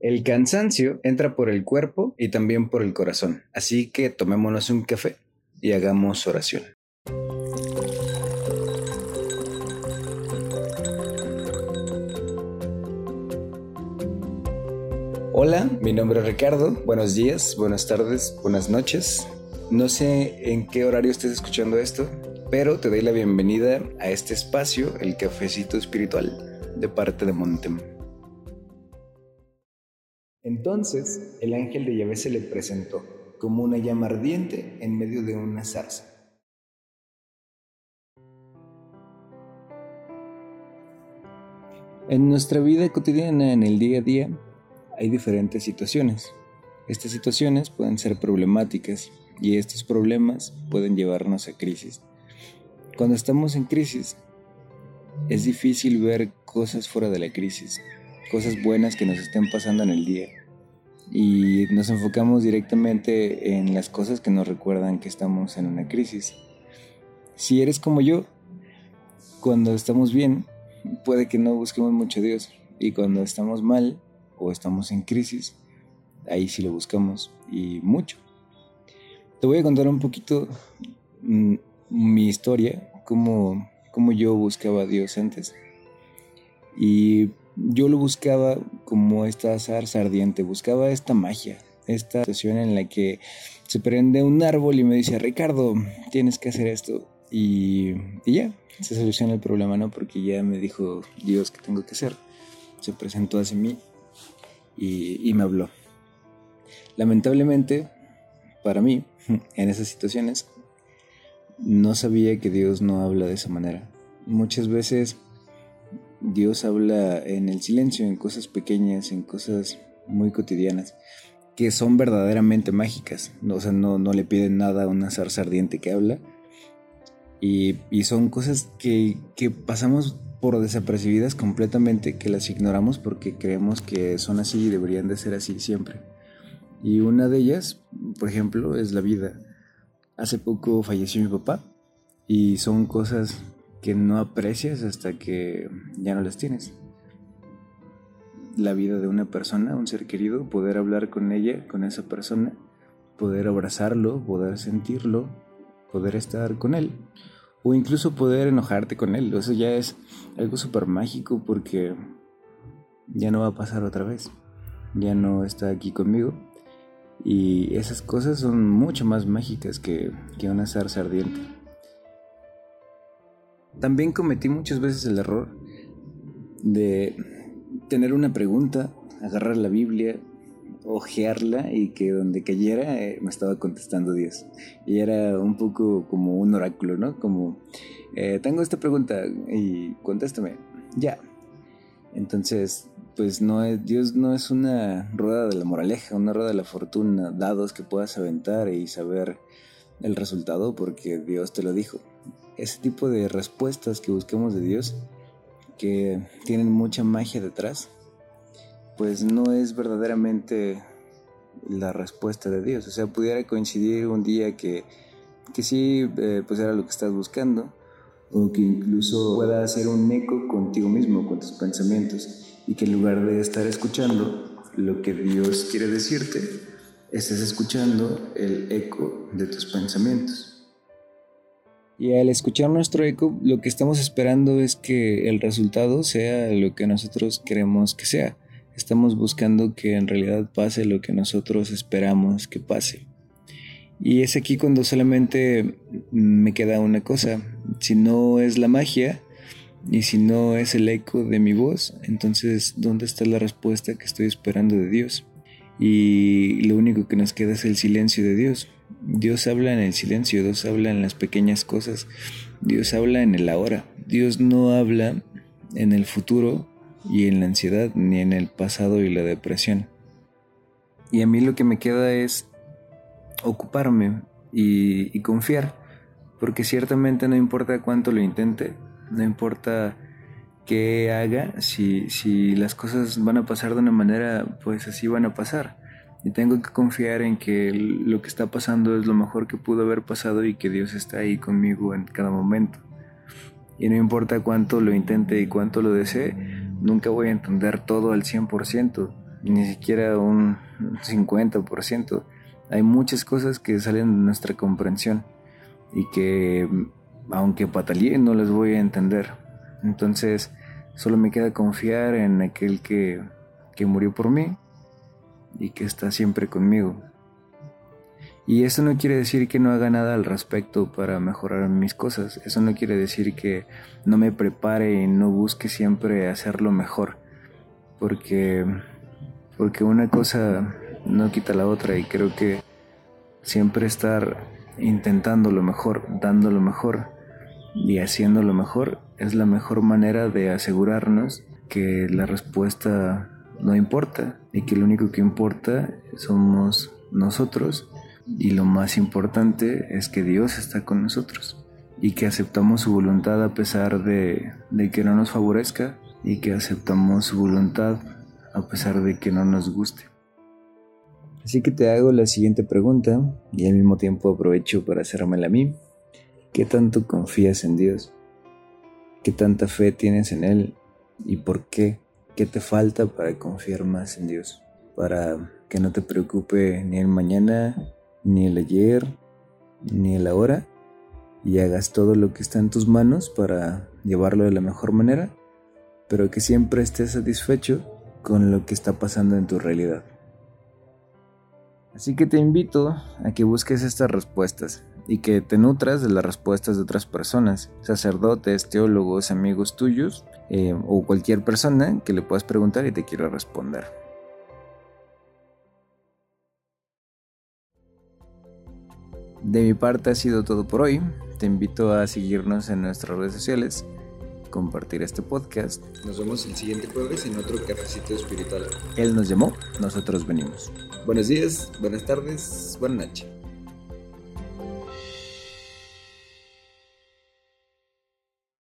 El cansancio entra por el cuerpo y también por el corazón, así que tomémonos un café y hagamos oración. Hola, mi nombre es Ricardo. Buenos días, buenas tardes, buenas noches. No sé en qué horario estés escuchando esto, pero te doy la bienvenida a este espacio, el cafecito espiritual, de parte de Montem. Entonces el ángel de Yahvé se le presentó como una llama ardiente en medio de una zarza. En nuestra vida cotidiana, en el día a día, hay diferentes situaciones. Estas situaciones pueden ser problemáticas y estos problemas pueden llevarnos a crisis. Cuando estamos en crisis, es difícil ver cosas fuera de la crisis cosas buenas que nos estén pasando en el día. Y nos enfocamos directamente en las cosas que nos recuerdan que estamos en una crisis. Si eres como yo, cuando estamos bien, puede que no busquemos mucho a Dios. Y cuando estamos mal o estamos en crisis, ahí sí lo buscamos y mucho. Te voy a contar un poquito mm, mi historia, cómo, cómo yo buscaba a Dios antes. Y yo lo buscaba como esta zarza ardiente, buscaba esta magia, esta situación en la que se prende un árbol y me dice, Ricardo, tienes que hacer esto. Y, ya, se soluciona el problema, ¿no? Porque ya me dijo Dios que tengo que hacer. Se presentó hacia mí y, y me habló. Lamentablemente, para mí, en esas situaciones, no sabía que Dios no habla de esa manera. Muchas veces Dios habla en el silencio, en cosas pequeñas, en cosas muy cotidianas, que son verdaderamente mágicas. O sea, no, no le piden nada a una zarza ardiente que habla. Y, son cosas que, que pasamos por desapercibidas completamente, que las ignoramos porque creemos que son así y deberían de ser así siempre. Y una de ellas, por ejemplo, es la vida. Hace poco falleció mi papá y son cosas que no aprecias hasta que ya no las tienes. La vida de una persona, un ser querido, poder hablar con ella, con esa persona, poder abrazarlo, poder sentirlo, poder estar con él, o incluso poder enojarte con él. Eso ya es algo súper mágico porque ya no va a pasar otra vez, ya no está aquí conmigo. Y esas cosas son mucho más mágicas que, que una zarza ardiente. También cometí muchas veces el error de tener una pregunta, agarrar la Biblia, ojearla y que donde cayera eh, me estaba contestando Dios. Y era un poco como un oráculo, ¿no? Como, eh, tengo esta pregunta y contéstame, ya. Entonces, pues no es, Dios no es una rueda de la moraleja, una rueda de la fortuna, dados que puedas aventar y saber el resultado porque Dios te lo dijo ese tipo de respuestas que busquemos de Dios, que tienen mucha magia detrás, pues no es verdaderamente la respuesta de Dios. O sea, pudiera coincidir un día que, que sí, eh, pues era lo que estás buscando, o que incluso pueda hacer un eco contigo mismo, con tus pensamientos, y que en lugar de estar escuchando lo que Dios quiere decirte, estés escuchando el eco de tus pensamientos. Y al escuchar nuestro eco, lo que estamos esperando es que el resultado sea lo que nosotros queremos que sea. Estamos buscando que en realidad pase lo que nosotros esperamos que pase. Y es aquí cuando solamente me queda una cosa. Si no es la magia y si no es el eco de mi voz, entonces ¿dónde está la respuesta que estoy esperando de Dios? Y lo único que nos queda es el silencio de Dios. Dios habla en el silencio, Dios habla en las pequeñas cosas, Dios habla en el ahora. Dios no habla en el futuro y en la ansiedad, ni en el pasado y la depresión. Y a mí lo que me queda es ocuparme y, confiar, porque ciertamente no importa cuánto lo intente, no importa qué haga, si, si las cosas van a pasar de una manera, pues así van a pasar. Y tengo que confiar en que lo que está pasando es lo mejor que pudo haber pasado y que Dios está ahí conmigo en cada momento. Y no importa cuánto lo intente y cuánto lo desee, nunca voy a entender todo al 100%, ni siquiera un 50%. Hay muchas cosas que salen de nuestra comprensión y que aunque patalee no las voy a entender. Entonces solo me queda confiar en aquel que, que murió por mí y que está siempre conmigo. Y eso no quiere decir que no haga nada al respecto para mejorar mis cosas. Eso no quiere decir que no me prepare y no busque siempre hacerlo mejor. Porque, porque una cosa no quita la otra y creo que siempre estar intentando lo mejor, dando lo mejor y haciendo lo mejor es la mejor manera de asegurarnos que la respuesta no importa y que lo único que importa somos nosotros y lo más importante es que Dios está con nosotros y que aceptamos su voluntad a pesar de, que no nos favorezca y que aceptamos su voluntad a pesar de que no nos guste. Así que te hago la siguiente pregunta y al mismo tiempo aprovecho para hacérmela a mí. ¿Qué tanto confías en Dios? ¿Qué tanta fe tienes en Él? ¿Y por qué? ¿Qué te falta para confiar más en Dios? Para que no te preocupe ni el mañana ni el ayer, ni el ahora, y hagas todo lo que está en tus manos para llevarlo de la mejor manera, pero que siempre estés satisfecho con lo que está pasando en tu realidad. Así que te invito a que busques estas respuestas y que te nutras de las respuestas de otras personas, sacerdotes, teólogos, amigos tuyos eh, o cualquier persona que le puedas preguntar y te quiera responder. De mi parte ha sido todo por hoy. Te invito a seguirnos en nuestras redes sociales, compartir este podcast. Nos vemos el siguiente jueves en otro cafecito espiritual. Él nos llamó, nosotros venimos. Buenos días, buenas tardes, buenas noches.